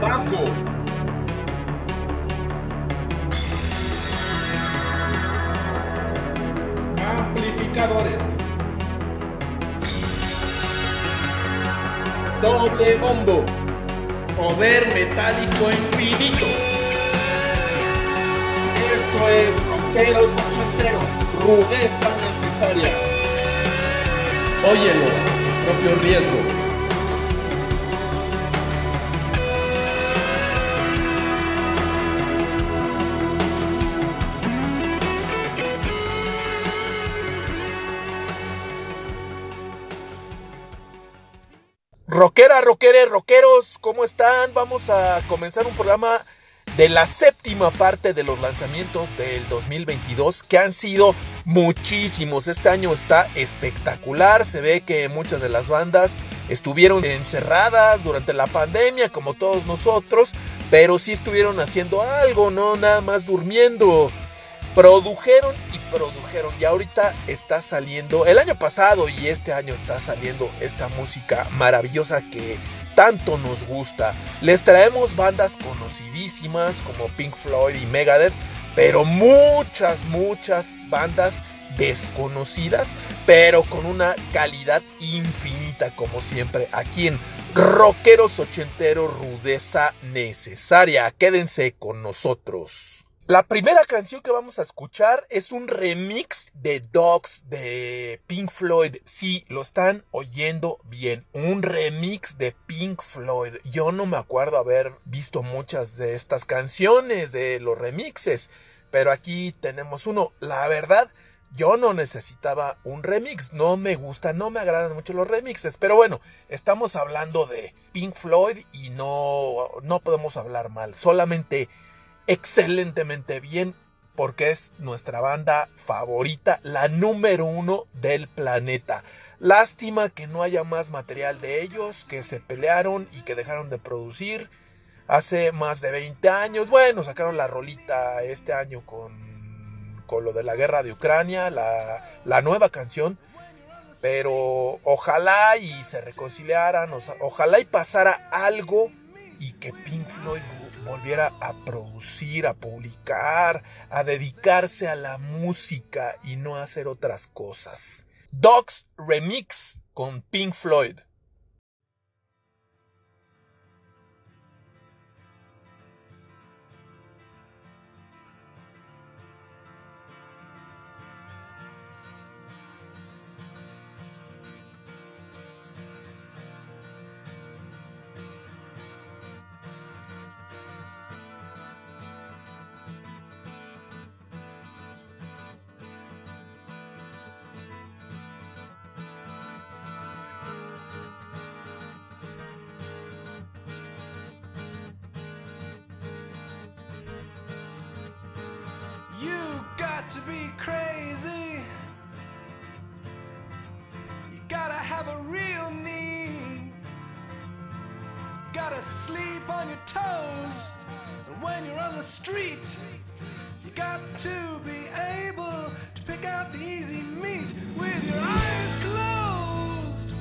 Bajo. Amplificadores. Doble bombo. Poder metálico infinito. Esto es Rockeros Ochenteros. Rudeza necesaria. Óyelo, propio riesgo. Rockera, rockere, rockeros, ¿cómo están? Vamos a comenzar un programa de la séptima parte de los lanzamientos del 2022 que han sido muchísimos. Este año está espectacular. Se ve que muchas de las bandas estuvieron encerradas durante la pandemia como todos nosotros, pero sí estuvieron haciendo algo, no nada más durmiendo. Produjeron y produjeron y ahorita está saliendo, el año pasado y este año está saliendo esta música maravillosa que tanto nos gusta. Les traemos bandas conocidísimas como Pink Floyd y Megadeth, pero muchas, muchas bandas desconocidas, pero con una calidad infinita como siempre aquí en Rockeros Ochenteros Rudeza Necesaria. Quédense con nosotros. La primera canción que vamos a escuchar es un remix de Dogs de Pink Floyd. Sí, lo están oyendo bien. Un remix de Pink Floyd. Yo no me acuerdo haber visto muchas de estas canciones, de los remixes. Pero aquí tenemos uno. La verdad, yo no necesitaba un remix. No me gusta, no me agradan mucho los remixes. Pero bueno, estamos hablando de Pink Floyd y no, no podemos hablar mal. Solamente excelentemente bien porque es nuestra banda favorita, la número uno del planeta. Lástima que no haya más material de ellos, que se pelearon y que dejaron de producir hace más de 20 años. Bueno, sacaron la rolita este año con, con lo de la guerra de Ucrania, la, la nueva canción. Pero ojalá y se reconciliaran, ojalá y pasara algo y que Pink Floyd volviera a producir, a publicar, a dedicarse a la música y no a hacer otras cosas. Dogs Remix con Pink Floyd. To be crazy. You gotta have a real need. Gotta sleep on your toes. And when you're on the street, you got to be able to pick out the easy meat with your eyes closed.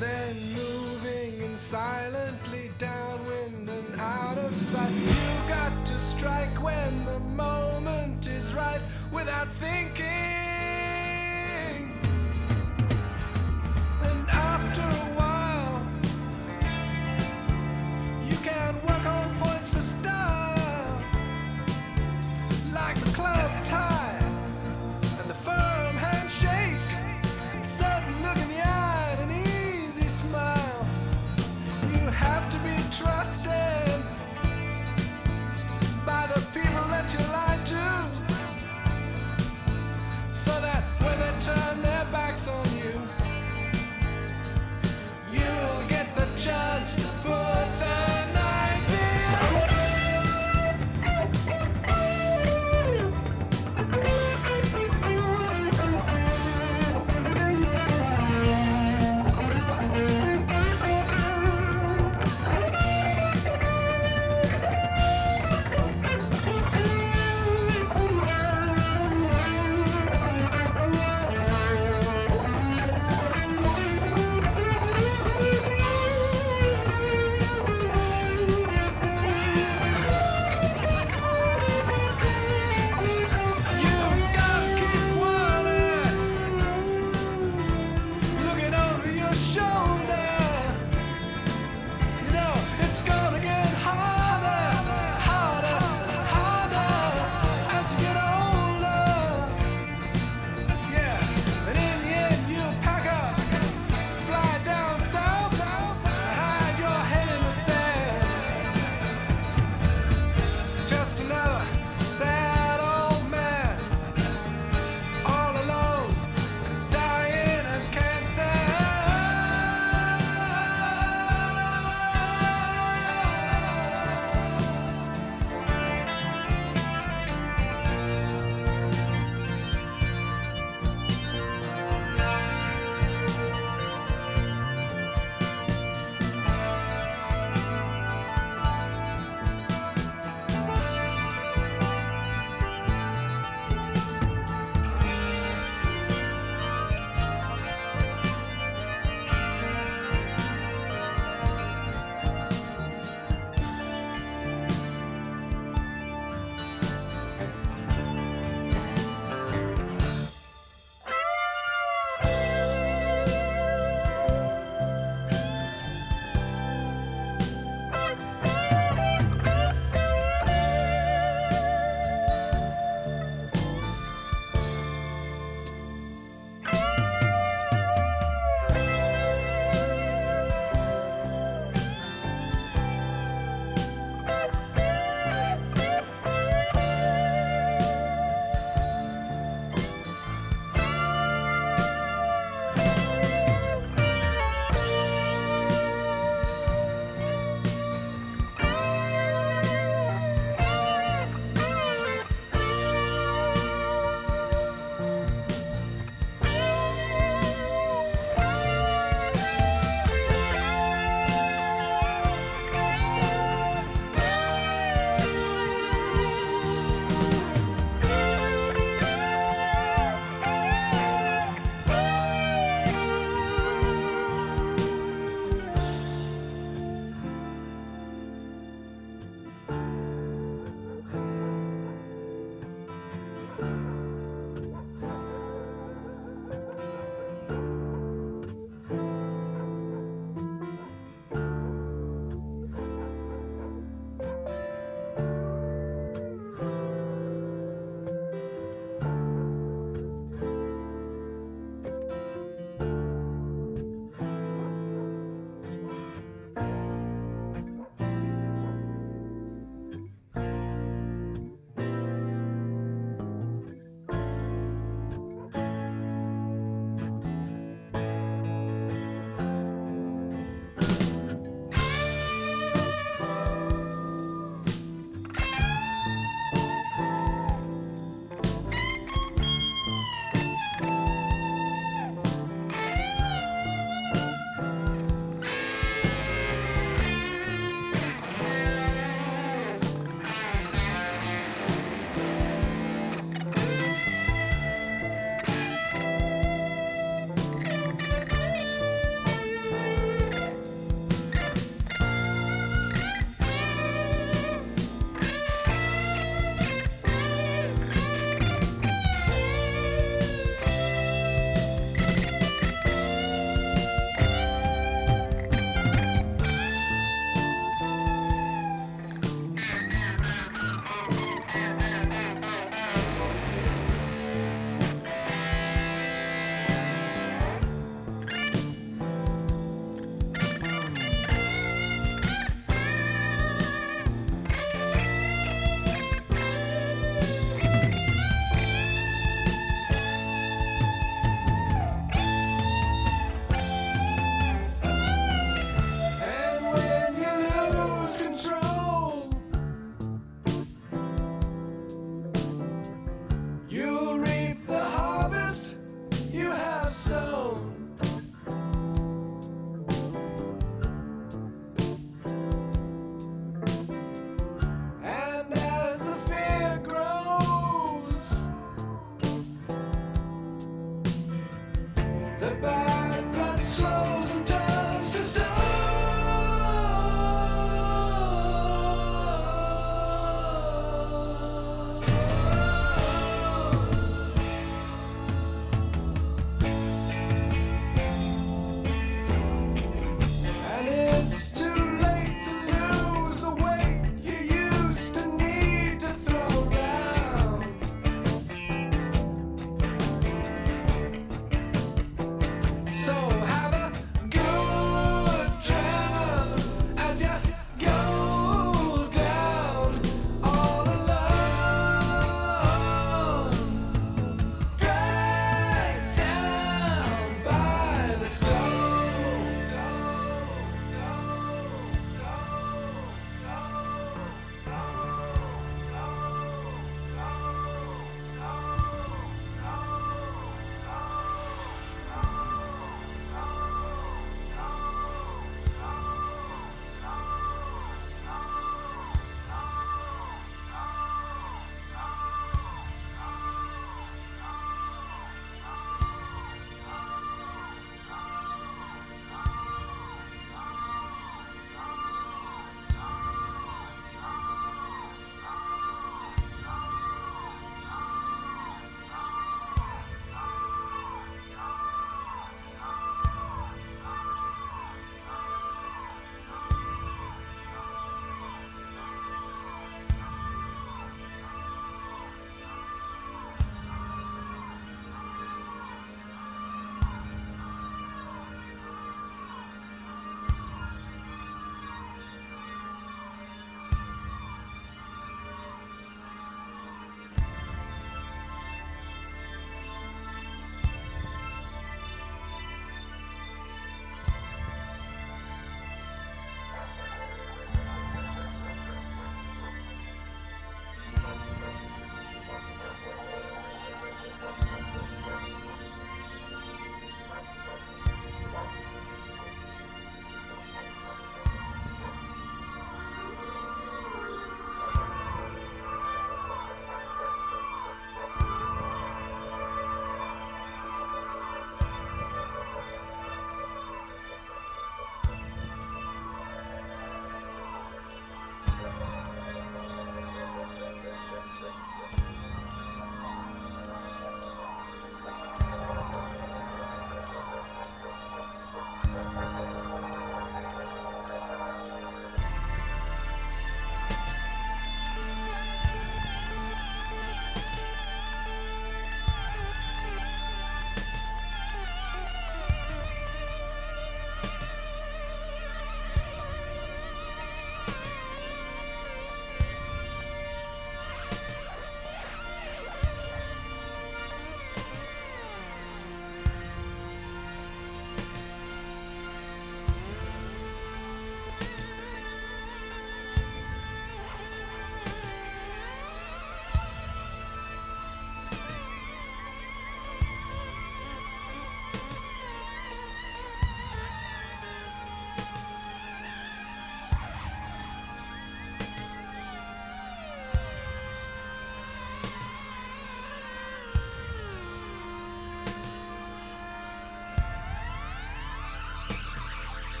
Then moving in silently downwind and out of sight. You got to strike when the moment is right without thinking.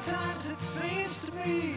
Sometimes it seems to me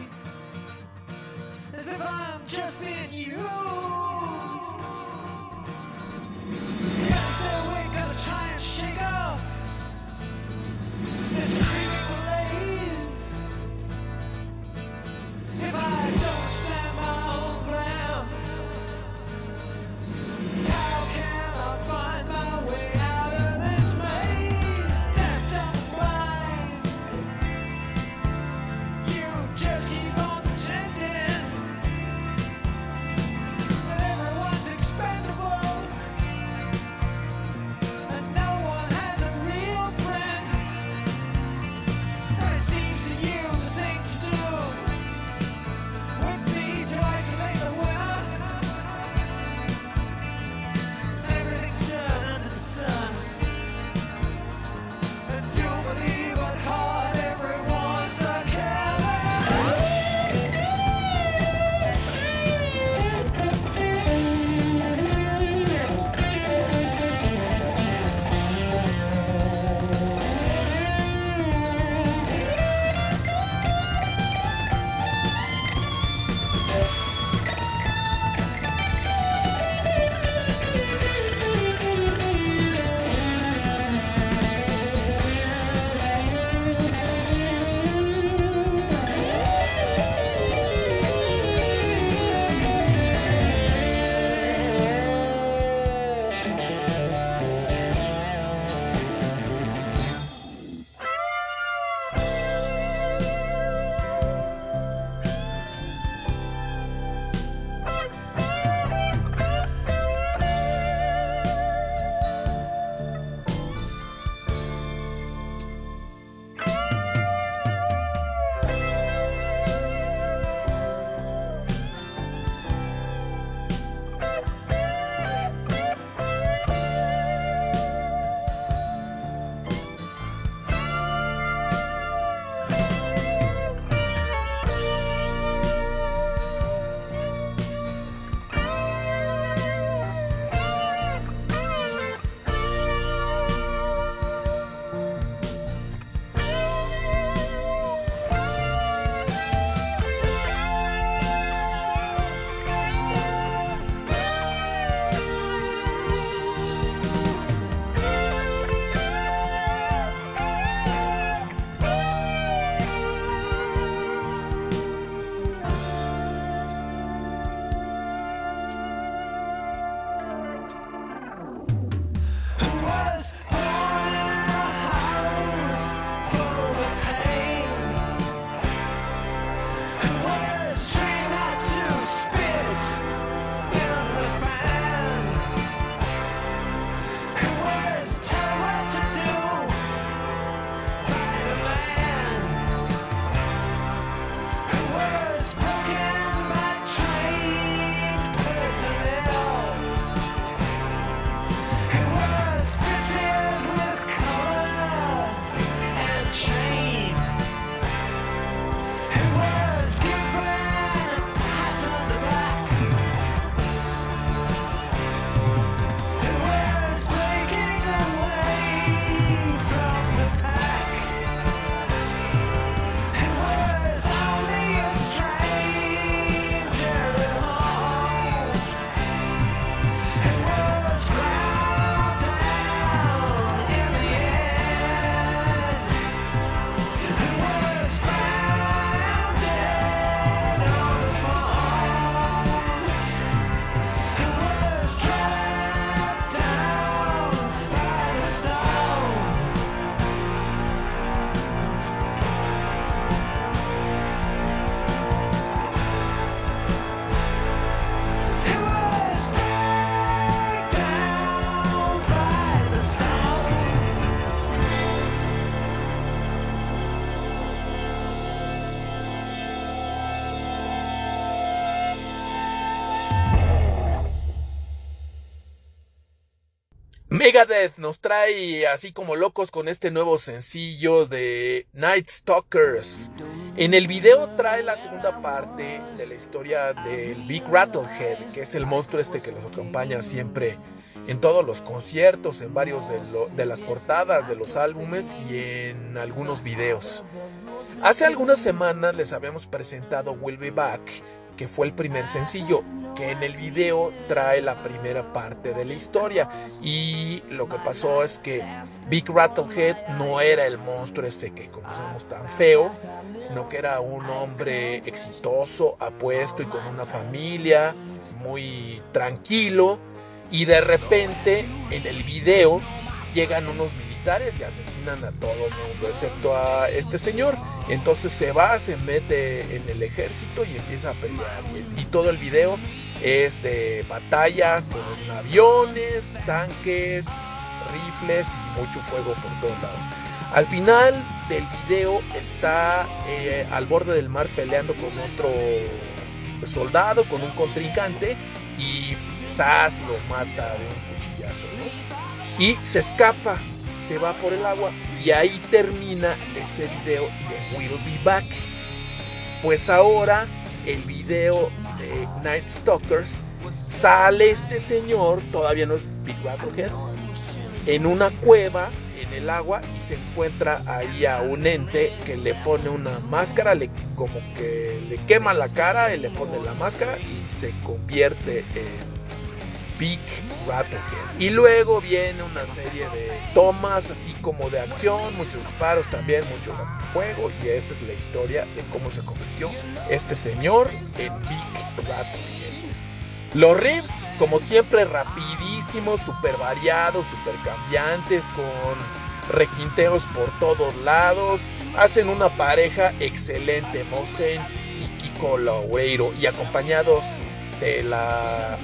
Megadeth nos trae así como locos con este nuevo sencillo de Night Stalkers. En el video trae la segunda parte de la historia del Big Rattlehead, que es el monstruo este que los acompaña siempre en todos los conciertos, en varios de, de las portadas de los álbumes y en algunos videos. Hace algunas semanas les habíamos presentado Will Be Back, que fue el primer sencillo, que en el video trae la primera parte de la historia. Y lo que pasó es que Big Rattlehead no era el monstruo este que conocemos tan feo, sino que era un hombre exitoso, apuesto y con una familia, muy tranquilo. Y de repente en el video llegan unos militares y asesinan a todo el mundo, excepto a este señor. Entonces se va, se mete en el ejército y empieza a pelear. Y, todo el video es de batallas con aviones, tanques, rifles y mucho fuego por todos lados. Al final del video está eh, al borde del mar peleando con otro soldado, con un contrincante y Sass lo mata de un cuchillazo, ¿no? Y se escapa, va por el agua y ahí termina ese video de Will Be Back. Pues ahora el video de Night Stalkers sale este señor, todavía no es Big Rattlehead, en una cueva en el agua y se encuentra ahí a un ente que le pone una máscara, le, como que le quema la cara y le pone la máscara y se convierte en Big Rattlehead. Y luego viene una serie de tomas así como de acción, muchos disparos también, mucho fuego y esa es la historia de cómo se convirtió este señor en Big Rattlehead. Los riffs, como siempre, rapidísimos, super variados, super cambiantes, con requinteos por todos lados. Hacen una pareja excelente, Mustaine y Kiko Loureiro, y acompañados de la,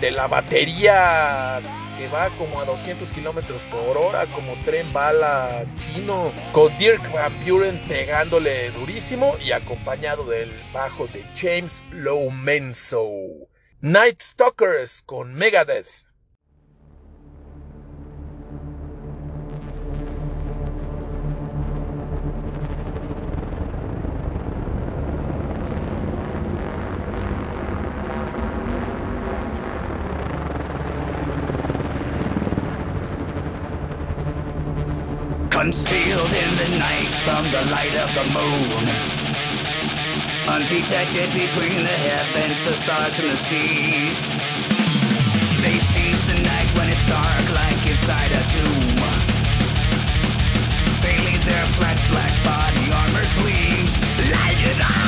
de la batería que va como a 200 kilómetros por hora, como tren bala chino, con Dirk Van Buren pegándole durísimo y acompañado del bajo de James Lomenso. Night Stalkers con Megadeth. Concealed in the night from the light of the moon. Undetected between the heavens, the stars, and the seas. They seize the night when it's dark, like inside a tomb. Failing their flat black body armor gleams. Light it up!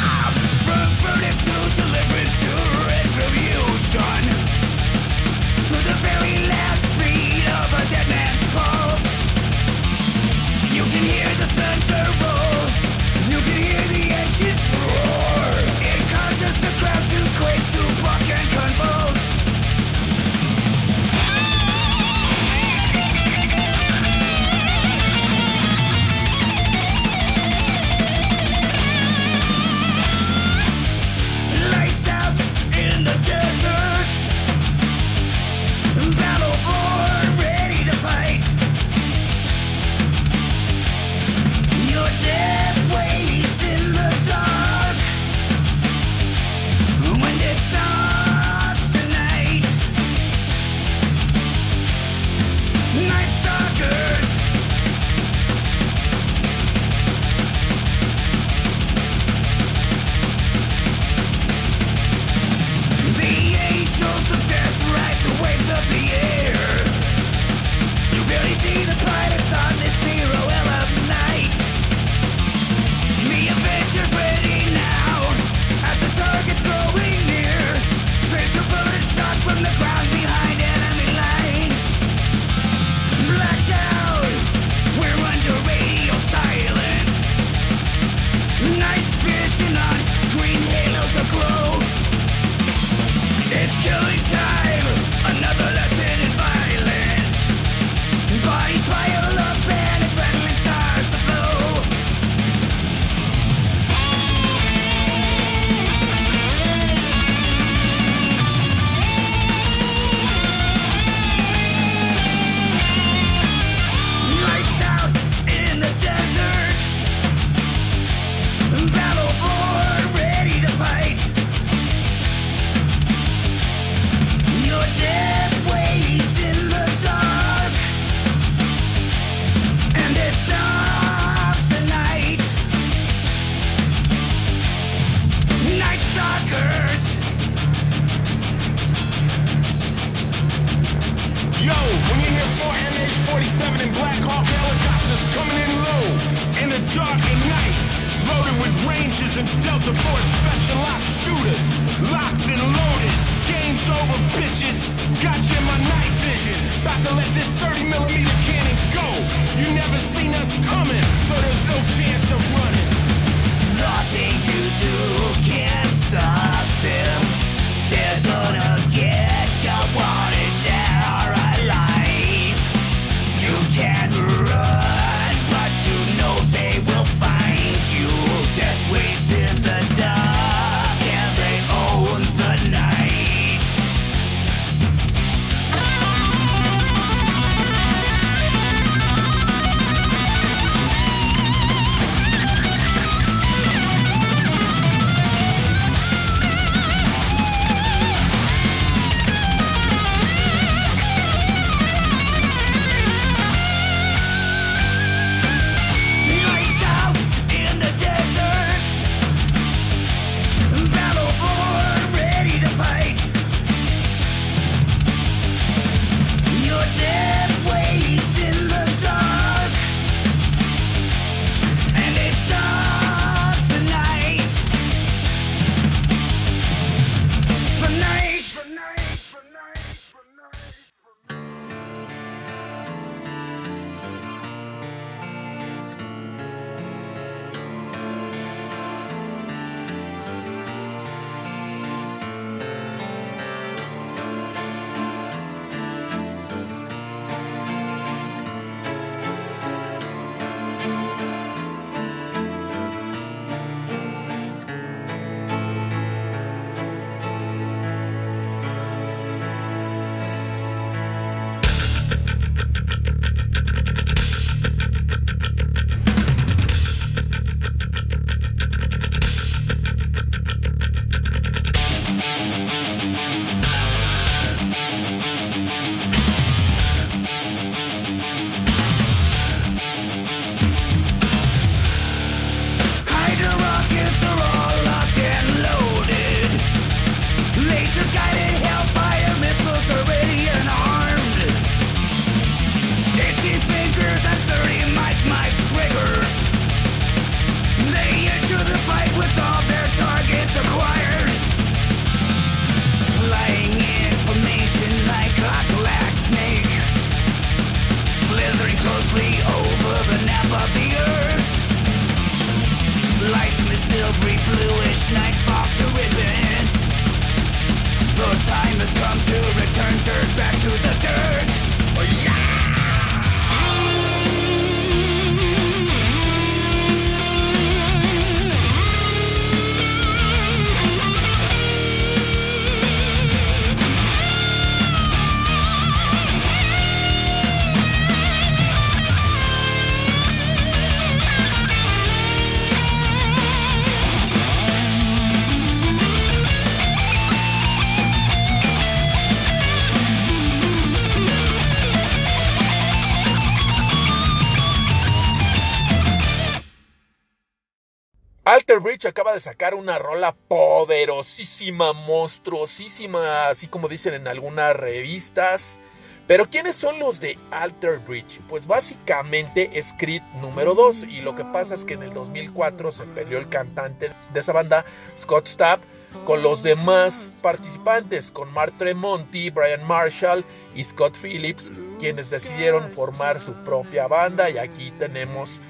Bridge acaba de sacar una rola poderosísima, monstruosísima, así como dicen en algunas revistas. Pero ¿quiénes son los de Alter Bridge? Pues básicamente Creed número 2 y lo que pasa es que en el 2004 se peleó el cantante de esa banda, Scott Stapp, con los demás participantes, con Mark Tremonti, Brian Marshall y Scott Phillips, quienes decidieron formar su propia banda y aquí tenemos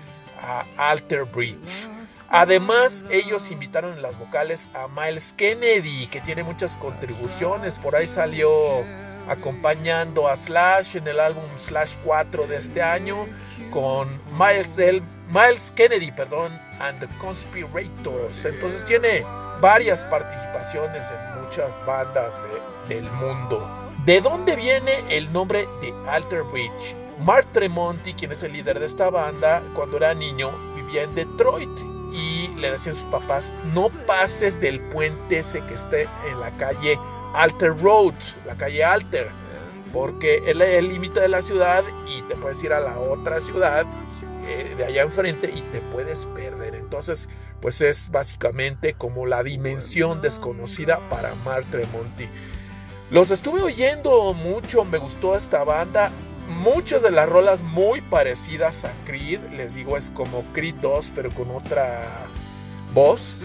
a Alter Bridge. Además, ellos invitaron en las vocales a Miles Kennedy, que tiene muchas contribuciones. Por ahí salió acompañando a Slash en el álbum Slash 4 de este año, con Miles, del- Miles Kennedy, perdón, and the Conspirators. Entonces tiene varias participaciones en muchas bandas de- del mundo. ¿De dónde viene el nombre de Alter Bridge? Mark Tremonti, quien es el líder de esta banda, cuando era niño vivía en Detroit y le decían a sus papás, no pases del puente ese que esté en la calle Alter Road, la calle Alter, porque es el límite de la ciudad y te puedes ir a la otra ciudad eh, de allá enfrente y te puedes perder. Entonces, pues es básicamente como la dimensión desconocida para Mark Tremonti. Los estuve oyendo mucho, me gustó esta banda. Muchas de las rolas muy parecidas a Creed, les digo, es como Creed 2, pero con otra voz.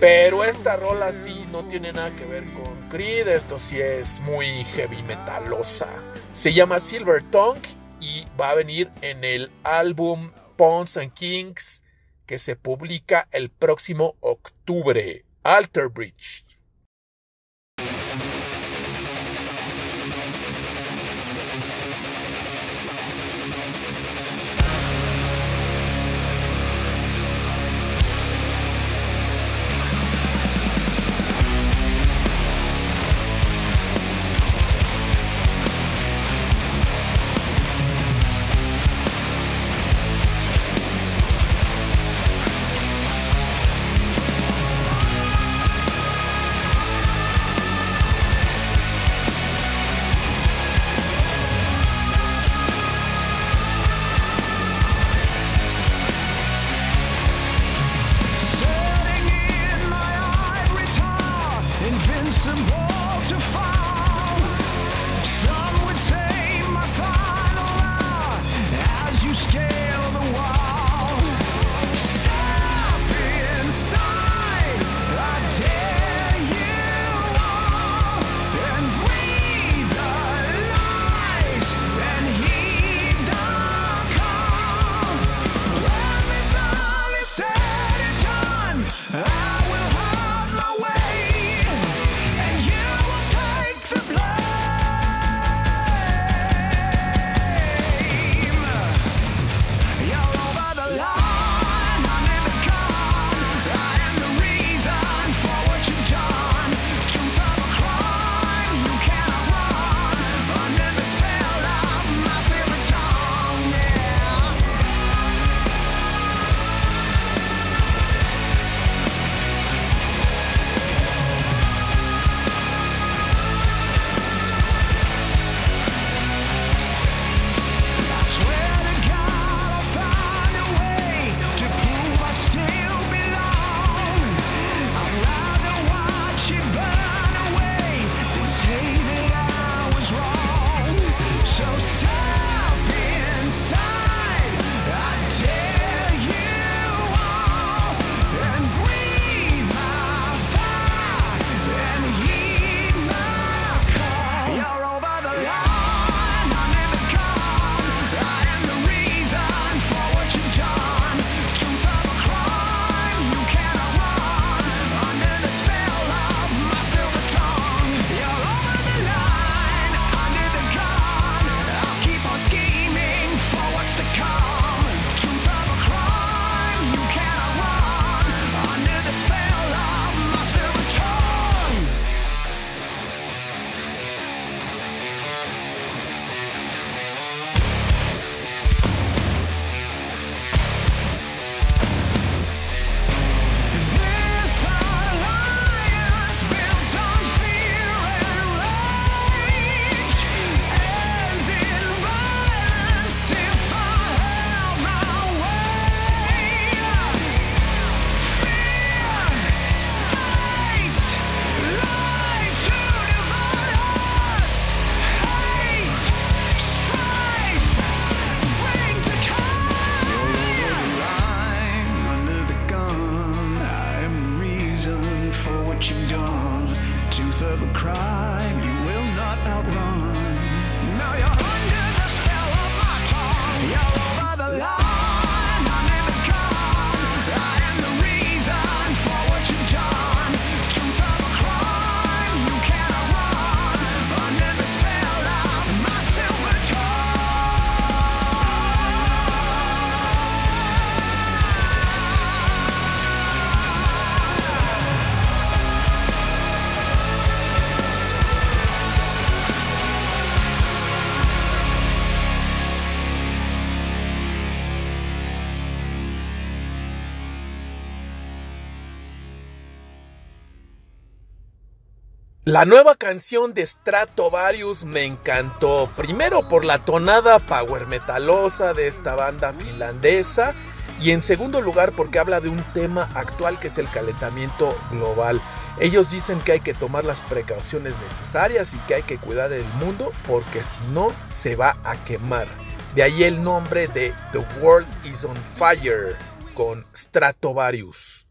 Pero esta rola sí no tiene nada que ver con Creed, esto sí es muy heavy metalosa. Se llama Silver Tongue y va a venir en el álbum Pawns and Kings que se publica el próximo octubre. Alter Bridge. La nueva canción de Stratovarius me encantó. Primero por la tonada power metalosa de esta banda finlandesa. Y en segundo lugar porque habla de un tema actual que es el calentamiento global. Ellos dicen que hay que tomar las precauciones necesarias y que hay que cuidar el mundo porque si no se va a quemar. De ahí el nombre de The World is on Fire con Stratovarius.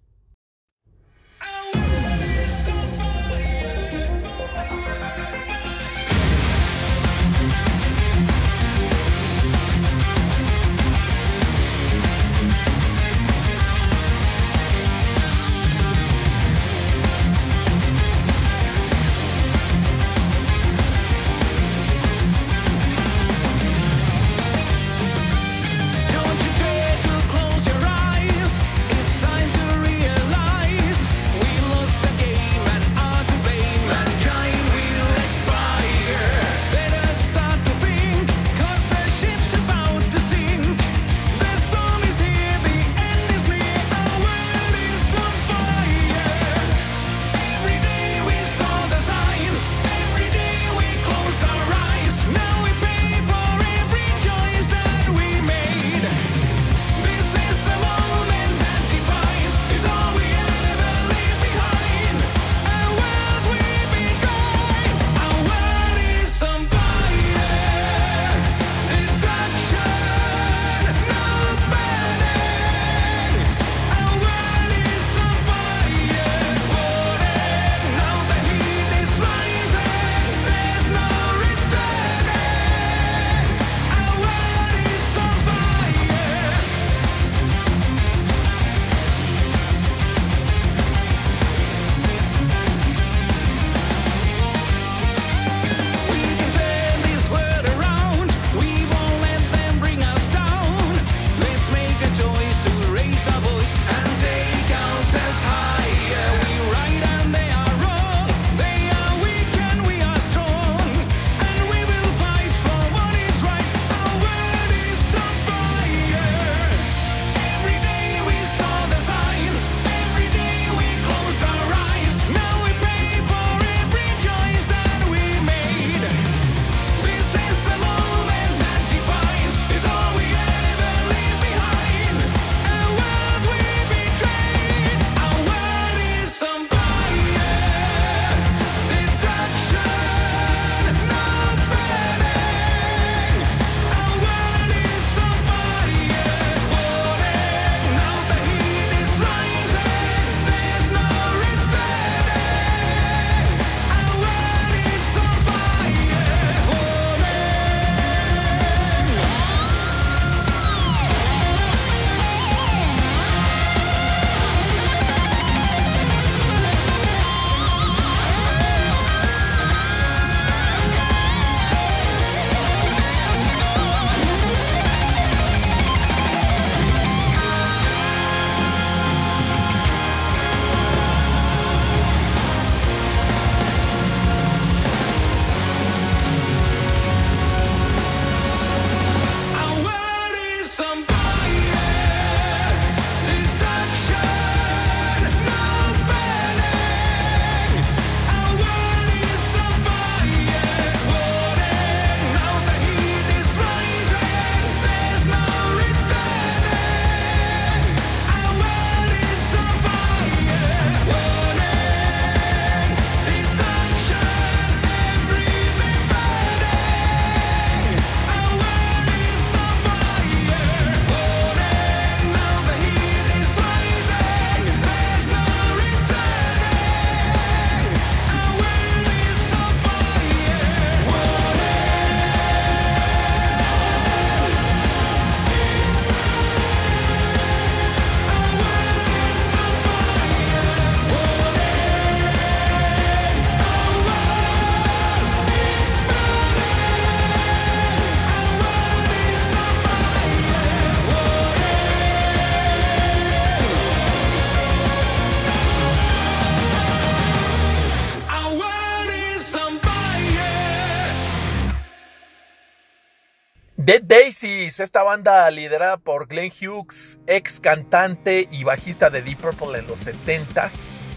Daisies, esta banda liderada por Glenn Hughes, ex cantante y bajista de Deep Purple en los 70s,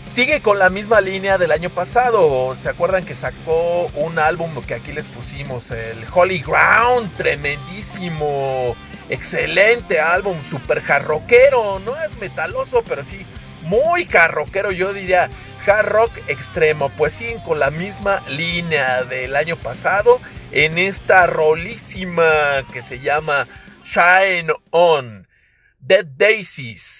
sigue con la misma línea del año pasado. ¿Se acuerdan que sacó un álbum que aquí les pusimos, el Holy Ground? Tremendísimo, excelente álbum, super jarroquero, no es metaloso, pero sí muy jarroquero, yo diría rock extremo. Pues siguen con la misma línea del año pasado en esta rolísima que se llama Shine On. Dead Daisies.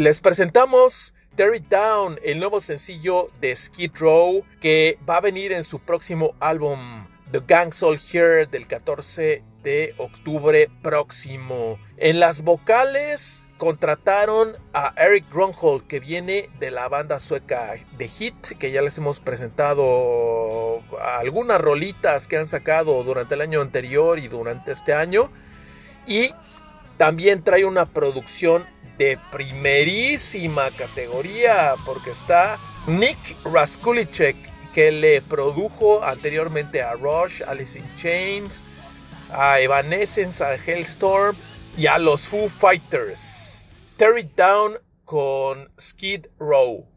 Les presentamos Tear It Down, el nuevo sencillo de Skid Row que va a venir en su próximo álbum The Gang's All Here del 14 de octubre próximo. En las vocales contrataron a Eric Grunhold que viene de la banda sueca The Hit que ya les hemos presentado algunas rolitas que han sacado durante el año anterior y durante este año y también trae una producción de primerísima categoría porque está Nick Raskulicek que le produjo anteriormente a Rush, Alice in Chains, a Evanescence, a Hellstorm y a los Foo Fighters. Tear It Down con Skid Row.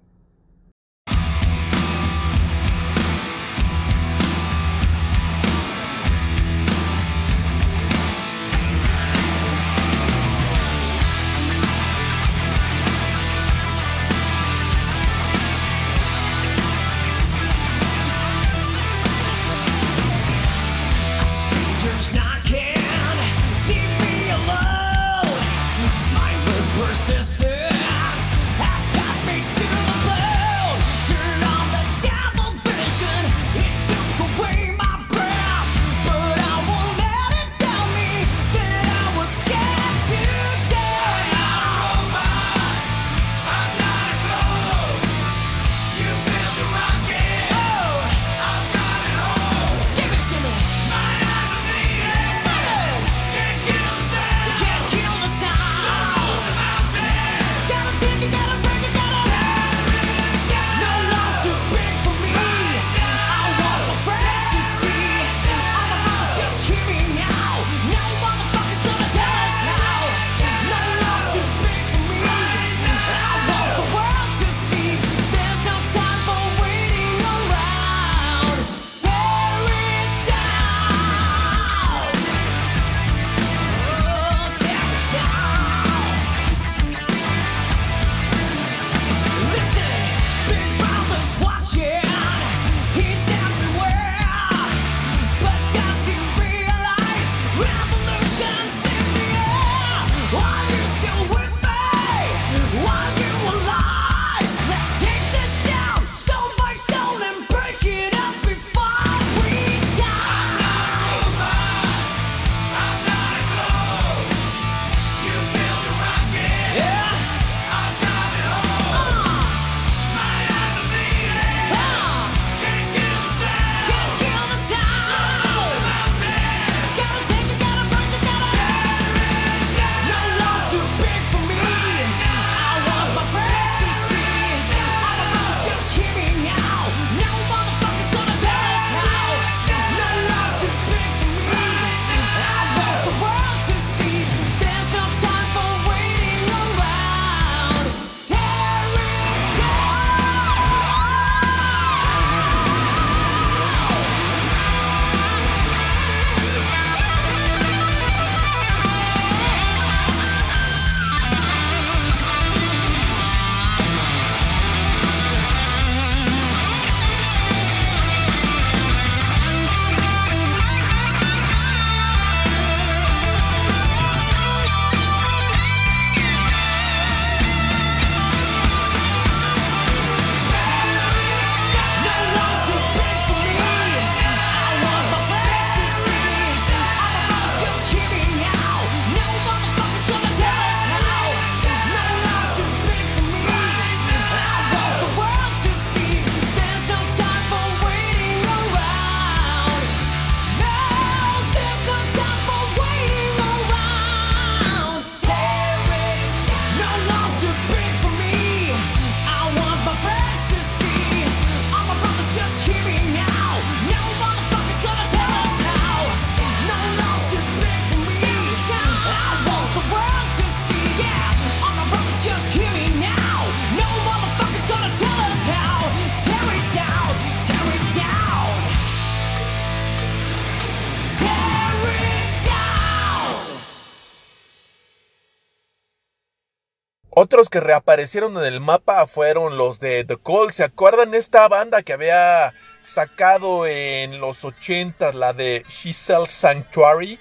Otros que reaparecieron en el mapa fueron los de The Call. ¿Se acuerdan esta banda que había sacado en los 80 la de She Sells Sanctuary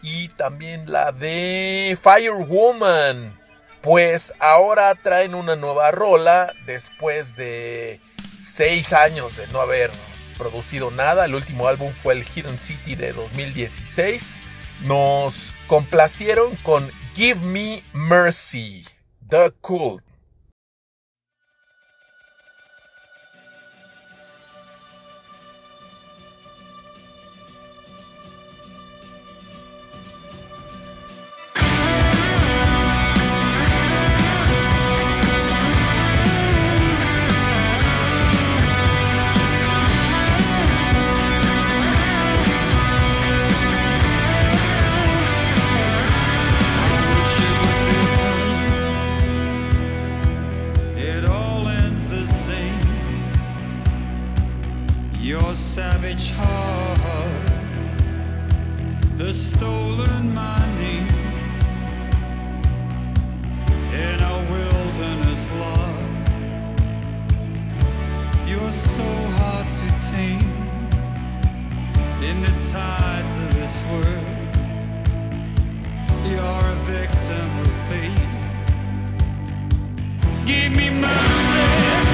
y también la de Firewoman? Pues ahora traen una nueva rola después de seis años de no haber producido nada. El último álbum fue el Hidden City de 2016. Nos complacieron con Give Me Mercy, The Cult. Savage heart has stolen money in a wilderness love. You're so hard to tame in the tides of this world. You're a victim of fate. Give me mercy,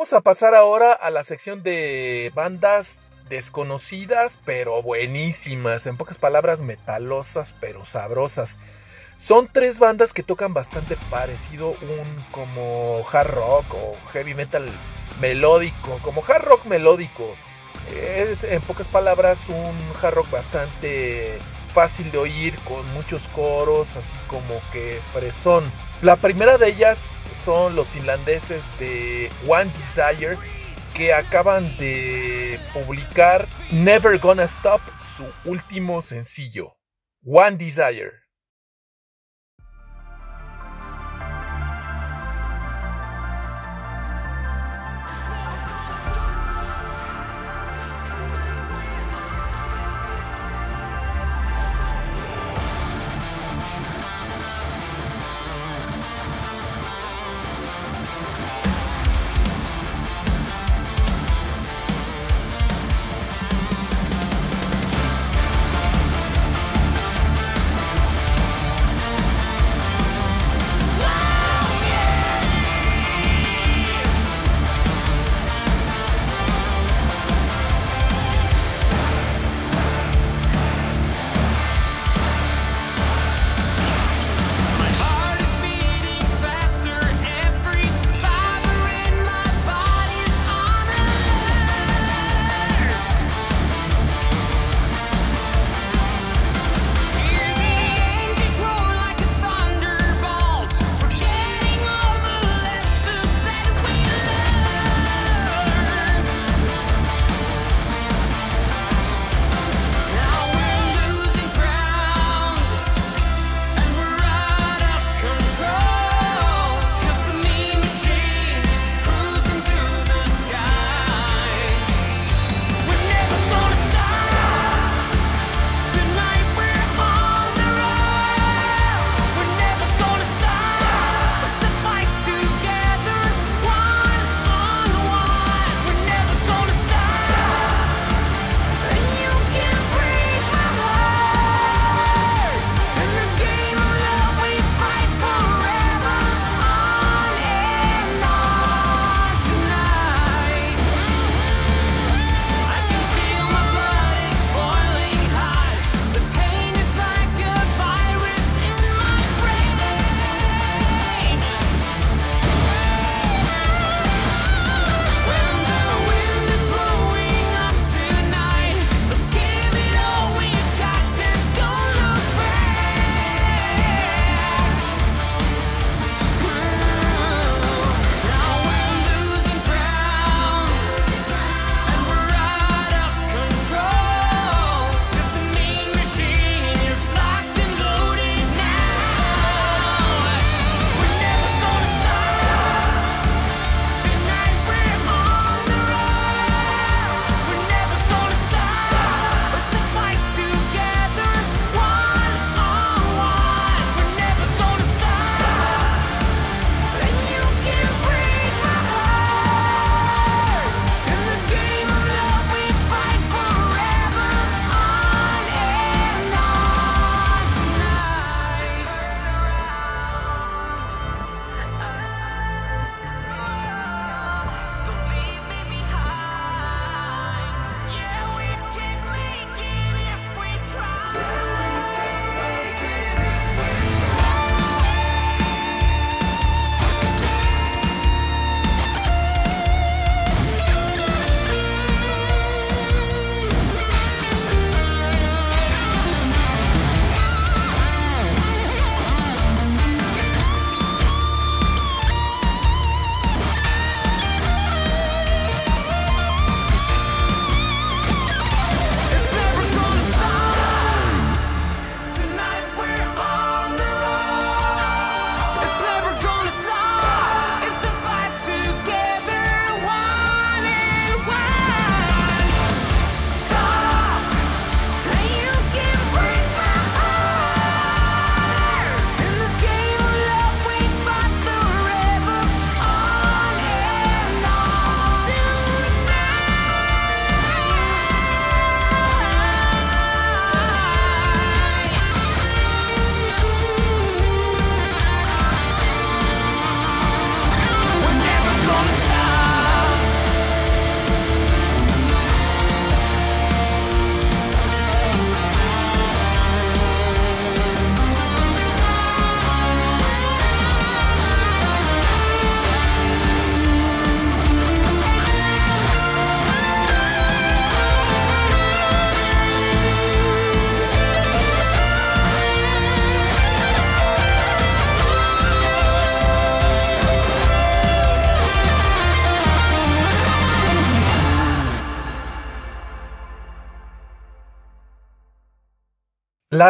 Vamos a pasar ahora a la sección de bandas desconocidas pero buenísimas. En pocas palabras, metalosas pero sabrosas. Son tres bandas que tocan bastante parecido, un como hard rock o heavy metal melódico, como hard rock melódico. Es en pocas palabras un hard rock bastante fácil de oír, con muchos coros, así como que fresón. La primera de ellas son los finlandeses de One Desire, que acaban de publicar Never Gonna Stop, su último sencillo. One Desire.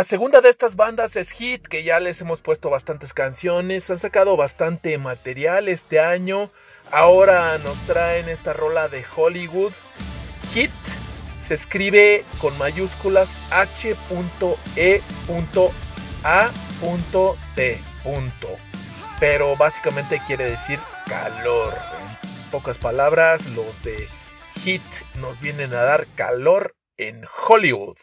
La segunda de estas bandas es Hit, que ya les hemos puesto bastantes canciones, han sacado bastante material este año. Ahora nos traen esta rola de Hollywood. Hit se escribe con mayúsculas H.E.A.T. Pero básicamente quiere decir calor. En pocas palabras, los de Hit nos vienen a dar calor en Hollywood.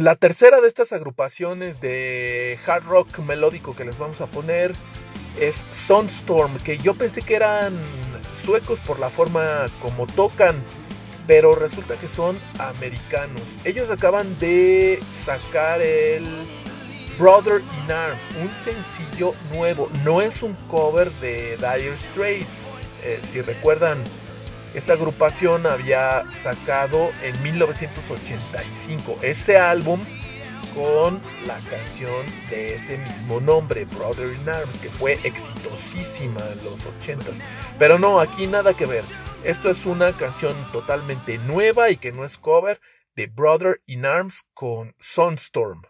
La tercera de estas agrupaciones de hard rock melódico que les vamos a poner es Sunstorm, que yo pensé que eran suecos por la forma como tocan, pero resulta que son americanos. Ellos acaban de sacar el Brother in Arms, un sencillo nuevo. No es un cover de Dire Straits. Eh, si recuerdan, esta agrupación había sacado en 1985 ese álbum con la canción de ese mismo nombre, Brother in Arms, que fue exitosísima en los 80s. Pero no, aquí nada que ver. Esto es una canción totalmente nueva y que no es cover de Brother in Arms con Sunstorm.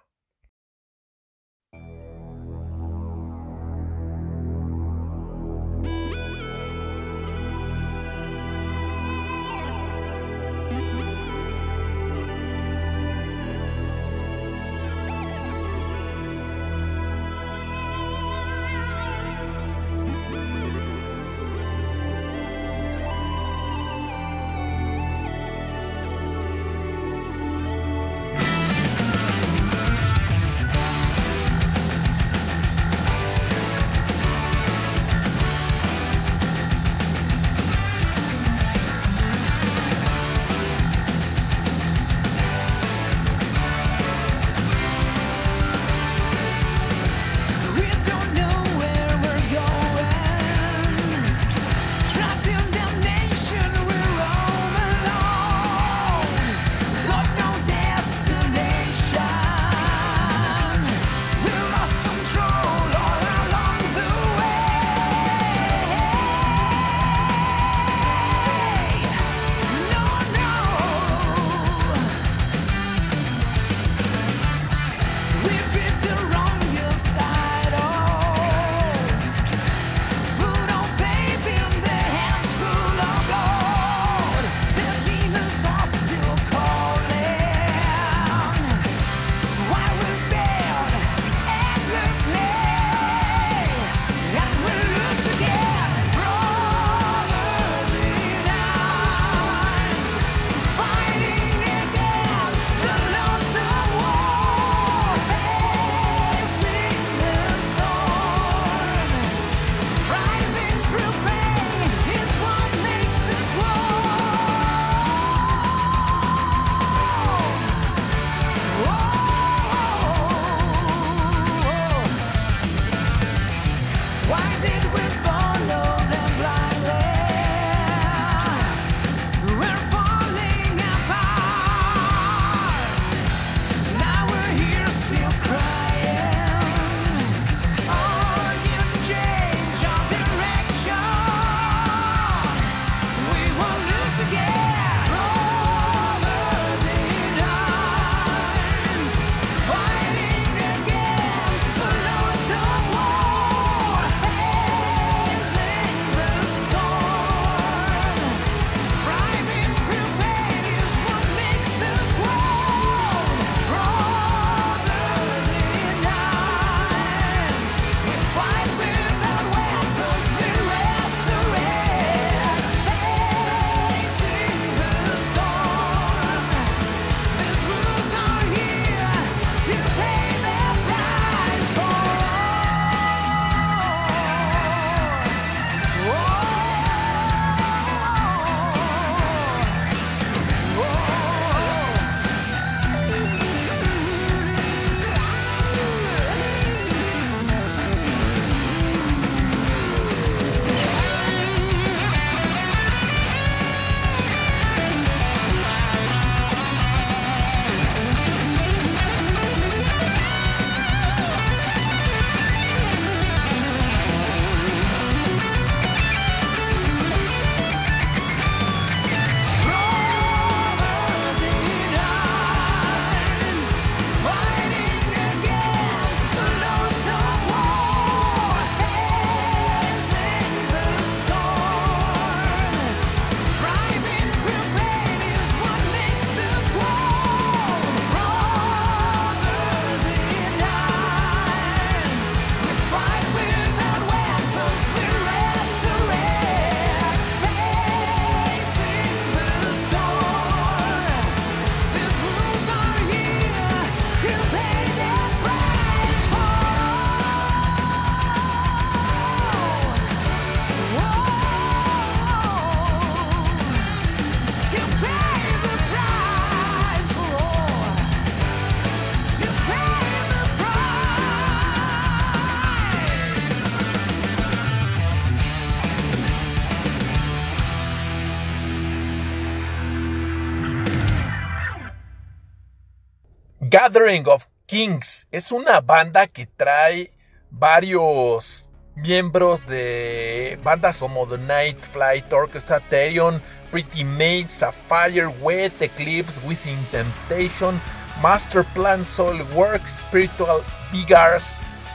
Gathering of Kings es una banda que trae varios miembros de bandas como The Night Flight Orchestra, Therion, Pretty Maid, Sapphire, Wet, Eclipse, Within Temptation, Master Plan, Soul Works, Spiritual Beggars,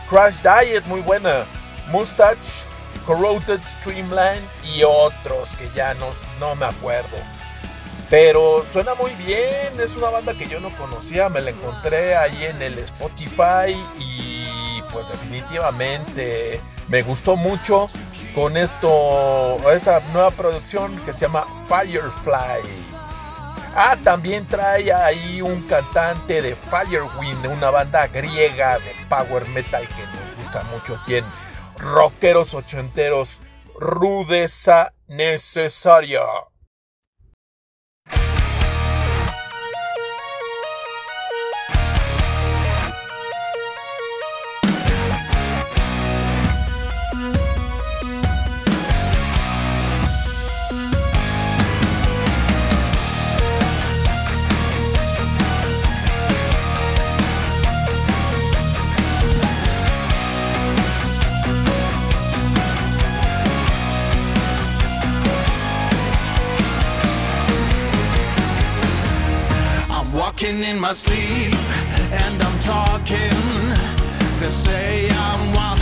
Crash Diet, muy buena, Mustache, Corroded Streamline y otros que ya no, no me acuerdo. Pero suena muy bien, es una banda que yo no conocía, me la encontré ahí en el Spotify y pues definitivamente me gustó mucho con esto, esta nueva producción que se llama Firefly. Ah, también trae ahí un cantante de Firewind, una banda griega de power metal que nos gusta mucho aquí en Rockeros Ochenteros. Rudeza necesaria. In my sleep and I'm talking. They say I'm one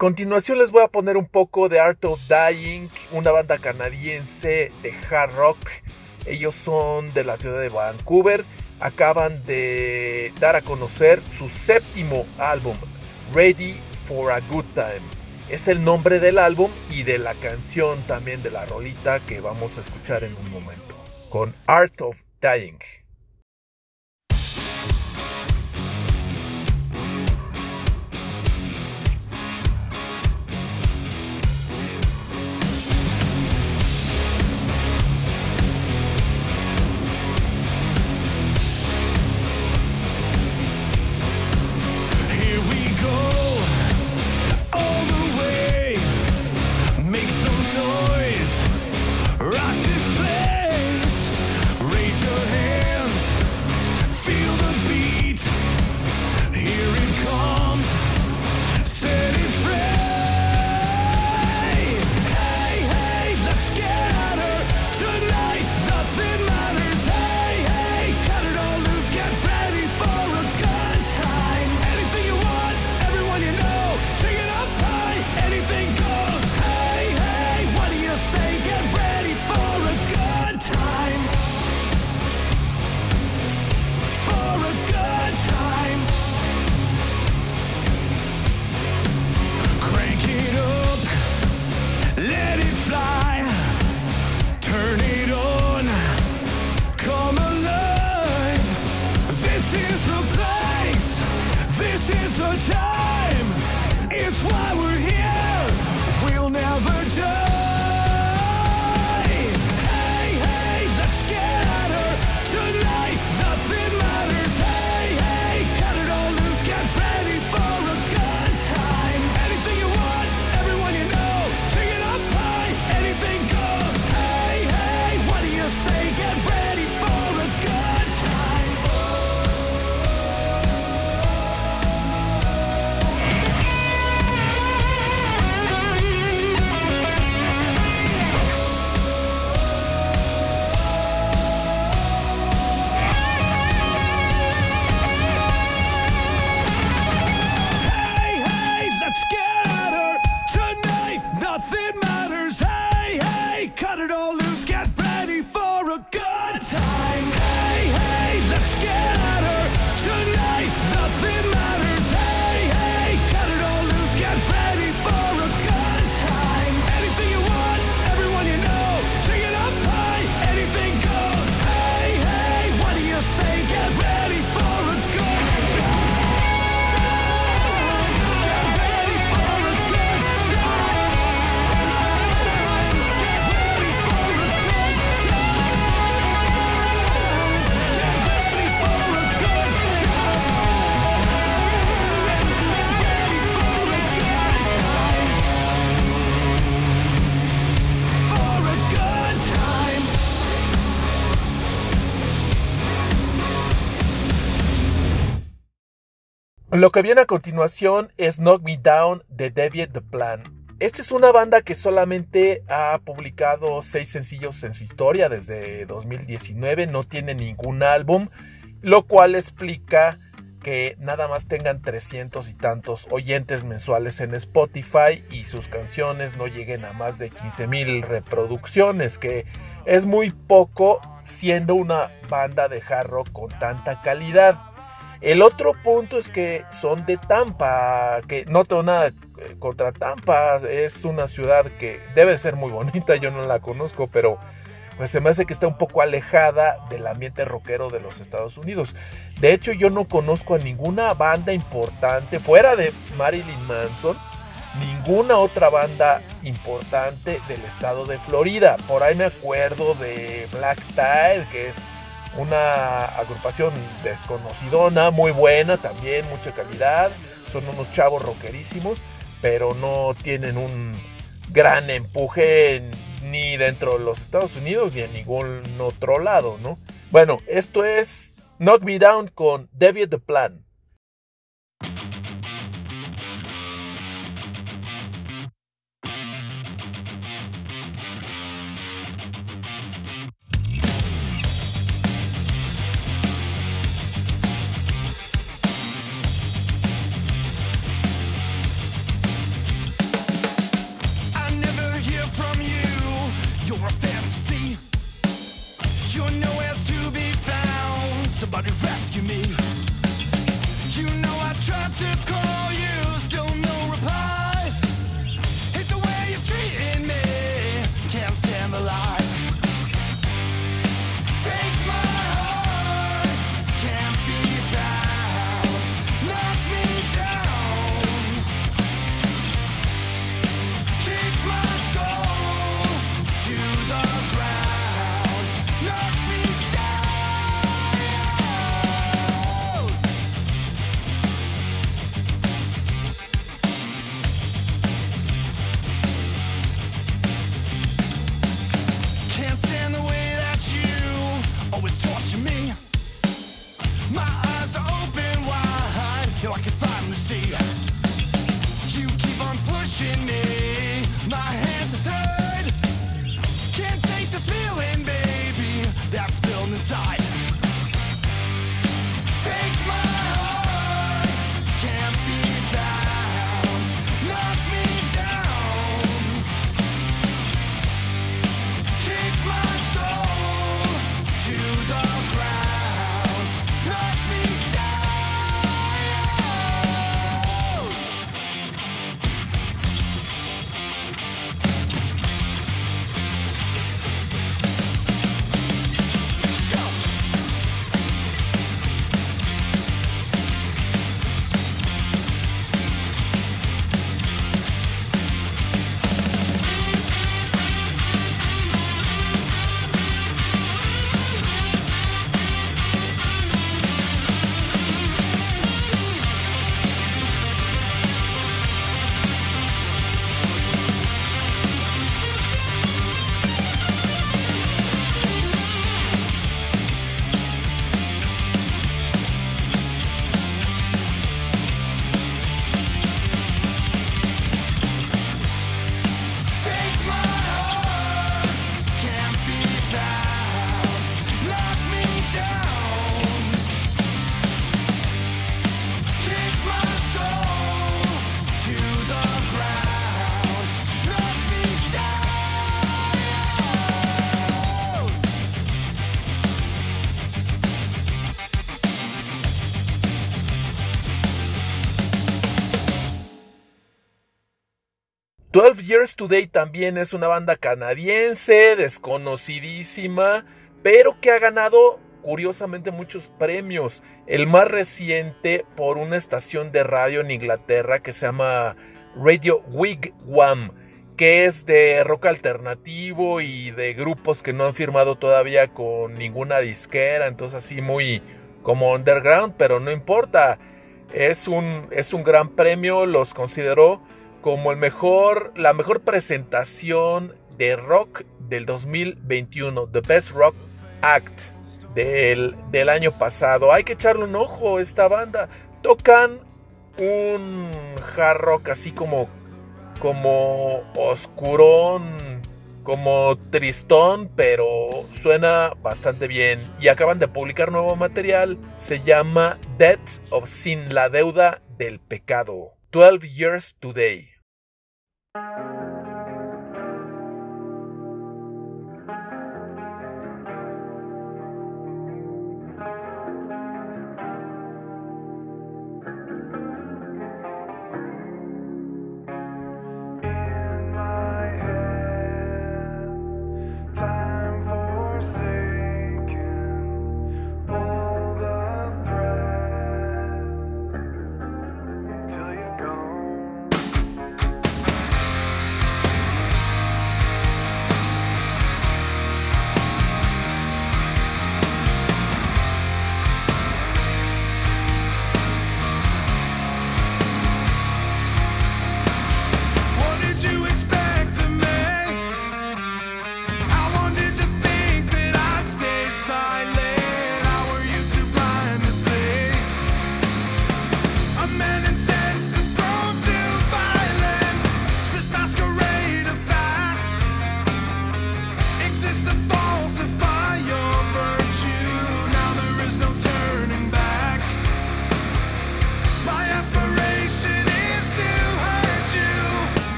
continuación les voy a poner un poco de Art of Dying, una banda canadiense de hard rock. Ellos son de la ciudad de Vancouver. Acaban de dar a conocer su séptimo álbum, Ready for a Good Time. Es el nombre del álbum y de la canción también de la rolita que vamos a escuchar en un momento. Con Art of Dying. Lo que viene a continuación es Knock Me Down de Deviate the Plan. Esta es una banda que solamente ha publicado seis sencillos en su historia desde 2019, no tiene ningún álbum, lo cual explica que nada más tengan 300 y tantos oyentes mensuales en Spotify y sus canciones no lleguen a más de 15 mil reproducciones, que es muy poco siendo una banda de hard rock con tanta calidad. El otro punto es que son de Tampa, que no tengo nada eh, contra Tampa, es una ciudad que debe ser muy bonita, yo no la conozco, pero pues se me hace que está un poco alejada del ambiente rockero de los Estados Unidos. De hecho, yo no conozco a ninguna banda importante fuera de Marilyn Manson, ninguna otra banda importante del estado de Florida. Por ahí me acuerdo de Black Tile, que es una agrupación desconocidona, muy buena también, mucha calidad. Son unos chavos rockerísimos, pero no tienen un gran empuje ni dentro de los Estados Unidos ni en ningún otro lado, ¿no? Bueno, esto es Knock Me Down con Deviate the Plan. 12 Years Today también es una banda canadiense, desconocidísima, pero que ha ganado curiosamente muchos premios. El más reciente por una estación de radio en Inglaterra que se llama Radio Wigwam, que es de rock alternativo y de grupos que no han firmado todavía con ninguna disquera, entonces así muy como underground, pero no importa. Es un, es un gran premio, los consideró como el mejor, la mejor presentación de rock del 2021, The Best Rock Act del, del año pasado. Hay que echarle un ojo a esta banda. Tocan un hard rock así como, como oscurón, como tristón, pero suena bastante bien. Y acaban de publicar nuevo material. Se llama Debt of Sin, la deuda del pecado. 12 Years Today.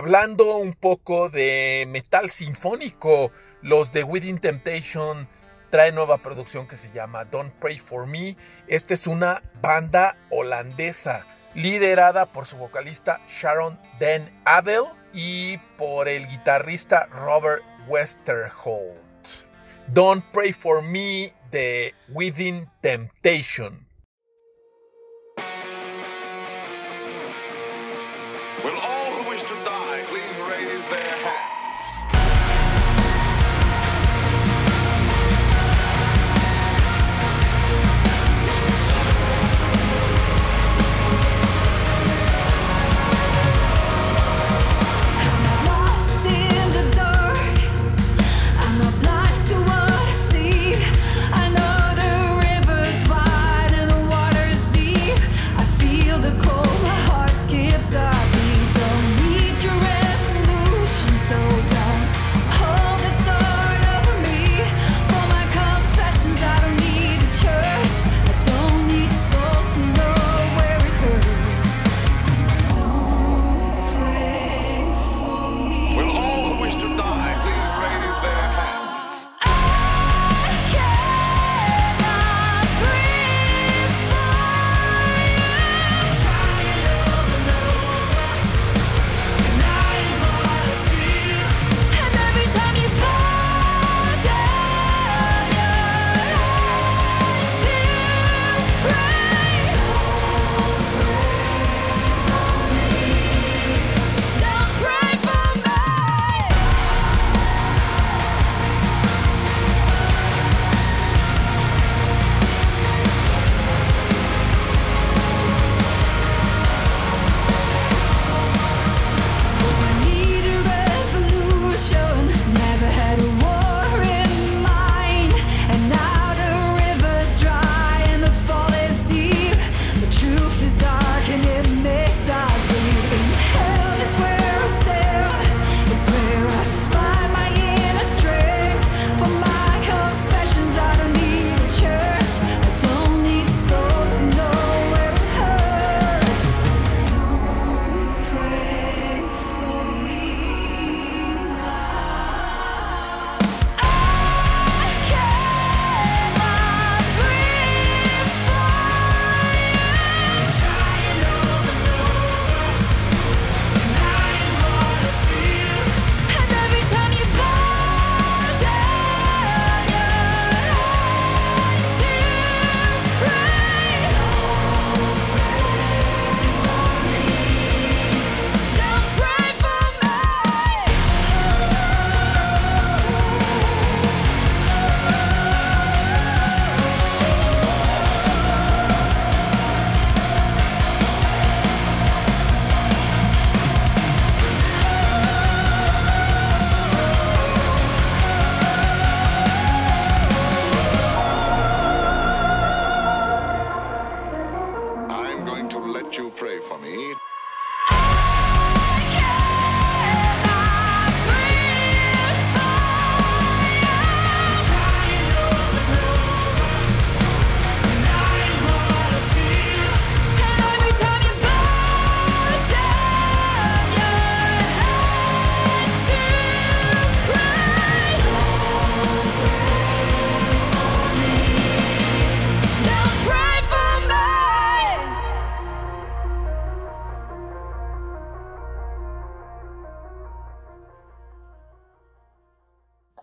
hablando un poco de metal sinfónico, los de Within Temptation trae nueva producción que se llama Don't Pray For Me. Esta es una banda holandesa liderada por su vocalista Sharon Den Adel y por el guitarrista Robert Westerholt. Don't Pray For Me de Within Temptation.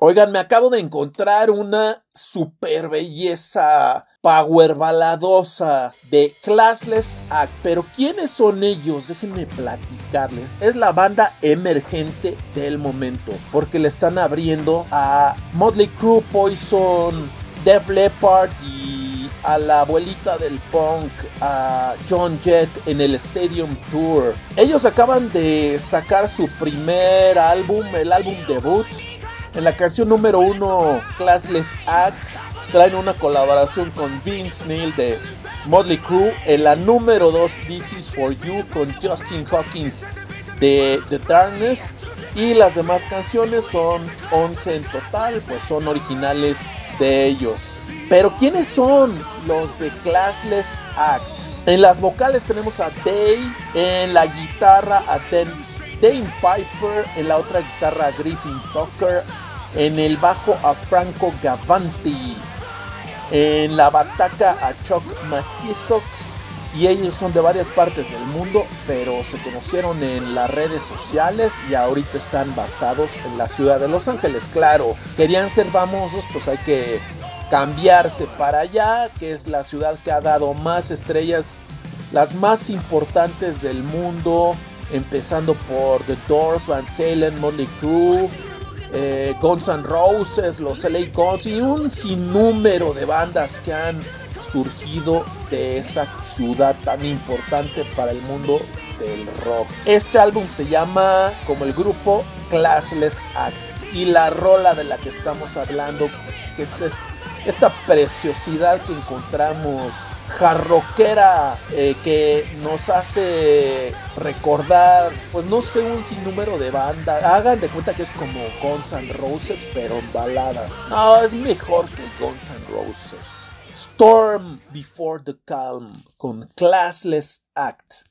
Oigan, me acabo de encontrar una super belleza power baladosa de Classless Act. Pero ¿quiénes son ellos? Déjenme platicarles. Es la banda emergente del momento. Porque le están abriendo a Motley Crue, Poison, Def Leppard y a la abuelita del punk, a John Jett en el Stadium Tour. Ellos acaban de sacar su primer álbum, el álbum debut. En la canción número uno, Classless Act, traen una colaboración con Vince Neil de Motley Crue. En la número 2, This Is For You, con Justin Hawkins de The Darkness. Y las demás canciones son 11 en total, pues son originales de ellos. Pero ¿quiénes son los de Classless Act? En las vocales tenemos a Day, en la guitarra a Dan- Dane Piper, en la otra guitarra a Griffin Tucker, en el bajo a Franco Gavanti, en la bataca a Chuck McKissock y ellos son de varias partes del mundo, pero se conocieron en las redes sociales y ahorita están basados en la ciudad de Los Ángeles. Claro, querían ser famosos, pues hay que cambiarse para allá, que es la ciudad que ha dado más estrellas, las más importantes del mundo, empezando por The Doors, Van Halen, Motley Crue, eh, Guns N' Roses, los LA Guns y un sinnúmero de bandas que han surgido de esa ciudad tan importante para el mundo del rock. Este álbum se llama como el grupo Classless Act y la rola de la que estamos hablando que es es- esta preciosidad que encontramos jarroquera eh, que nos hace recordar, pues no sé, un sinnúmero de bandas. Hagan de cuenta que es como Guns N' Roses, pero balada. No, es mejor que Guns N' Roses. Storm Before the Calm con Classless Act.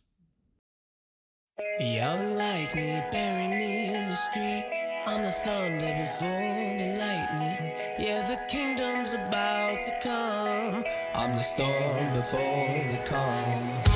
Young lightning, bury me in the street. I'm the thunder before the lightning. Yeah, the kingdom's about to come. I'm the storm before the calm.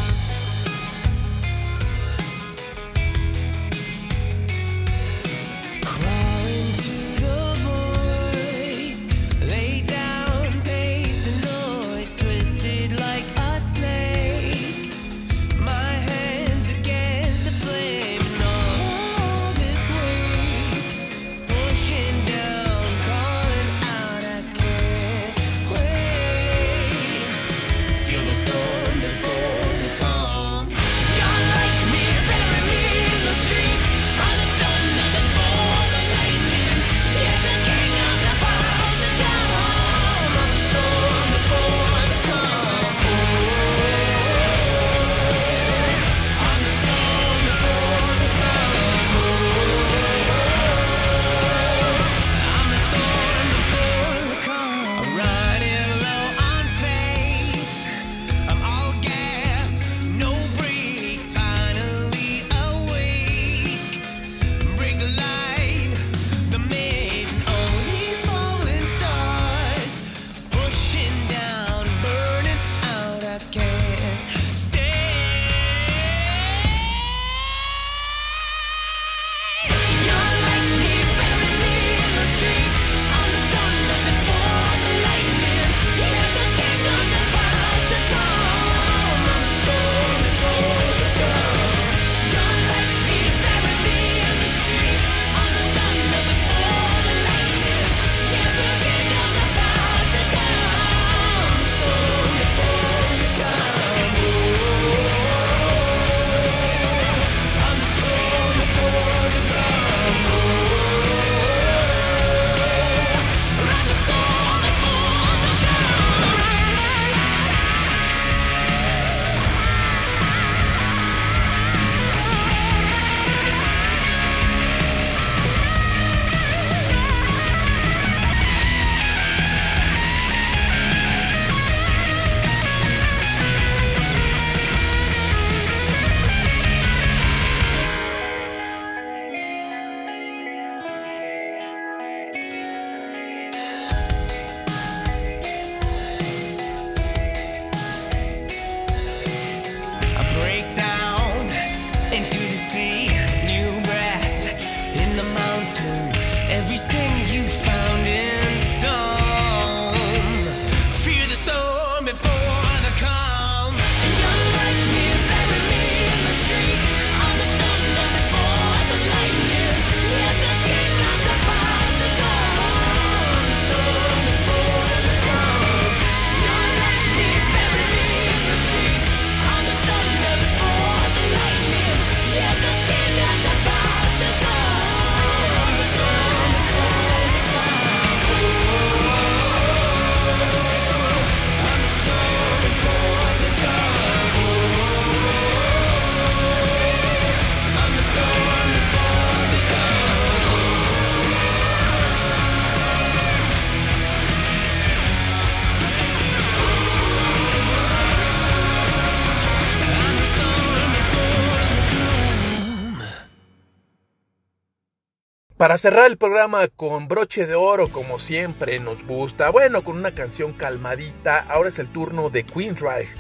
Para cerrar el programa con broche de oro, como siempre nos gusta, bueno, con una canción calmadita, ahora es el turno de Queensryche,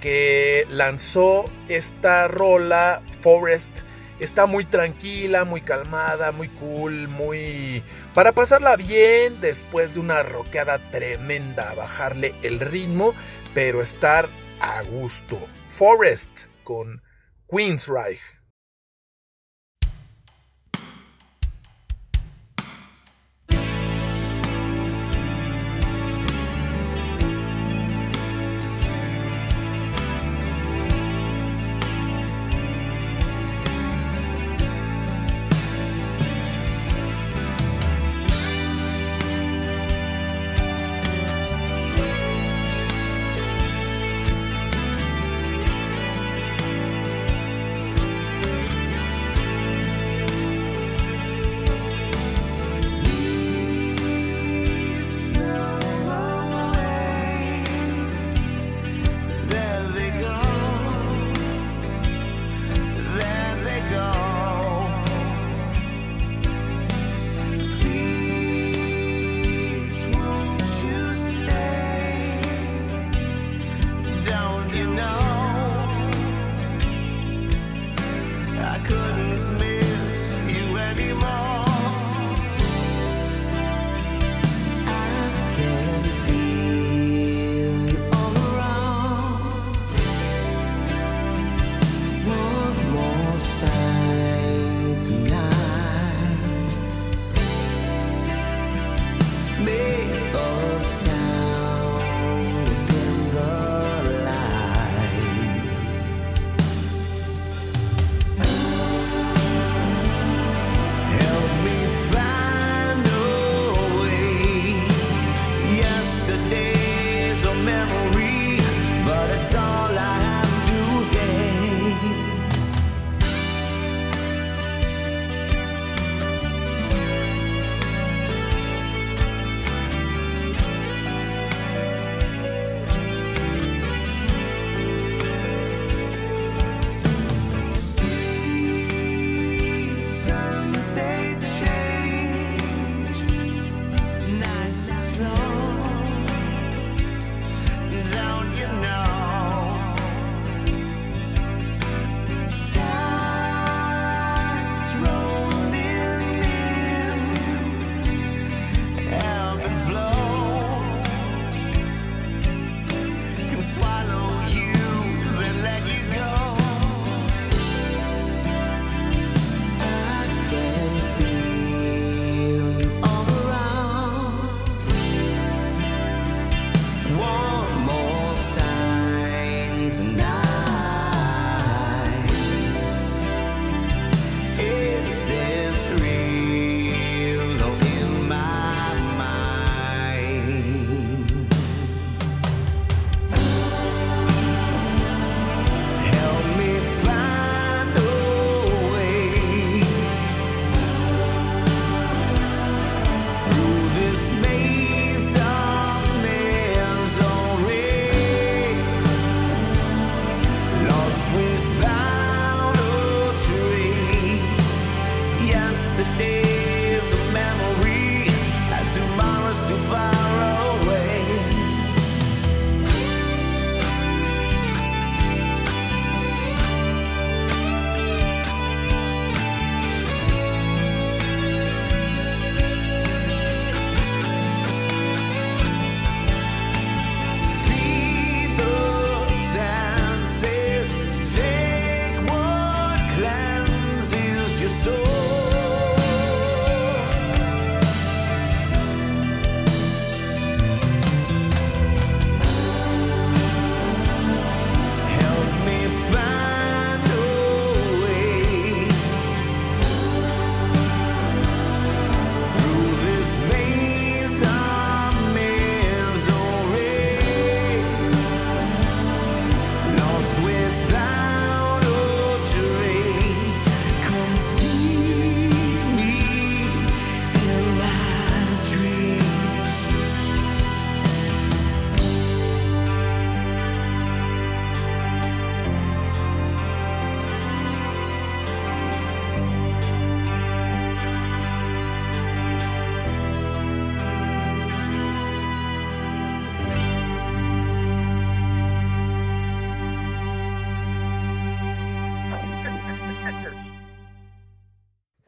que lanzó esta rola, Forest. Está muy tranquila, muy calmada, muy cool, muy... Para pasarla bien después de una roqueada tremenda, bajarle el ritmo, pero estar a gusto. Forest con Queensryche.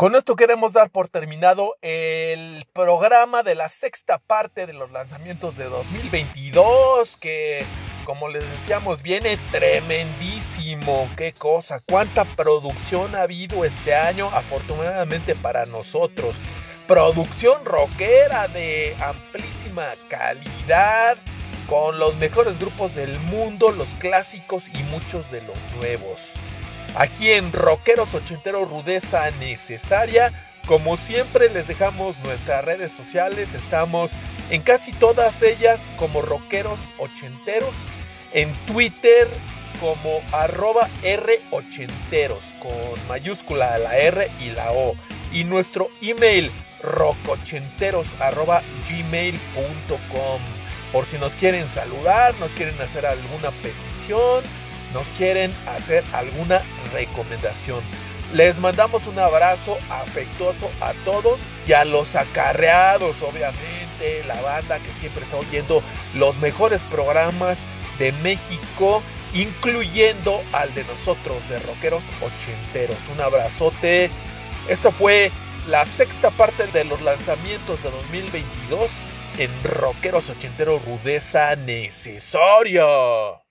Con esto queremos dar por terminado el programa de la sexta parte de los lanzamientos de 2022 que como les decíamos viene tremendísimo. Qué cosa, cuánta producción ha habido este año afortunadamente para nosotros. Producción rockera de amplísima calidad con los mejores grupos del mundo, los clásicos y muchos de los nuevos. Aquí en Rockeros Ochenteros Rudeza Necesaria, como siempre les dejamos nuestras redes sociales, estamos en casi todas ellas como Rockeros Ochenteros, en Twitter como arroba R80 con mayúscula la R y la O. Y nuestro email rocochenteros arroba gmail.com. Por si nos quieren saludar, nos quieren hacer alguna petición, nos quieren hacer alguna recomendación. Les mandamos un abrazo afectuoso a todos y a los acarreados, obviamente, la banda que siempre está oyendo los mejores programas de México, incluyendo al de nosotros, de Rockeros Ochenteros. Un abrazote. Esto fue la sexta parte de los lanzamientos de 2022 en Rockeros Ochenteros Rudeza Necesaria.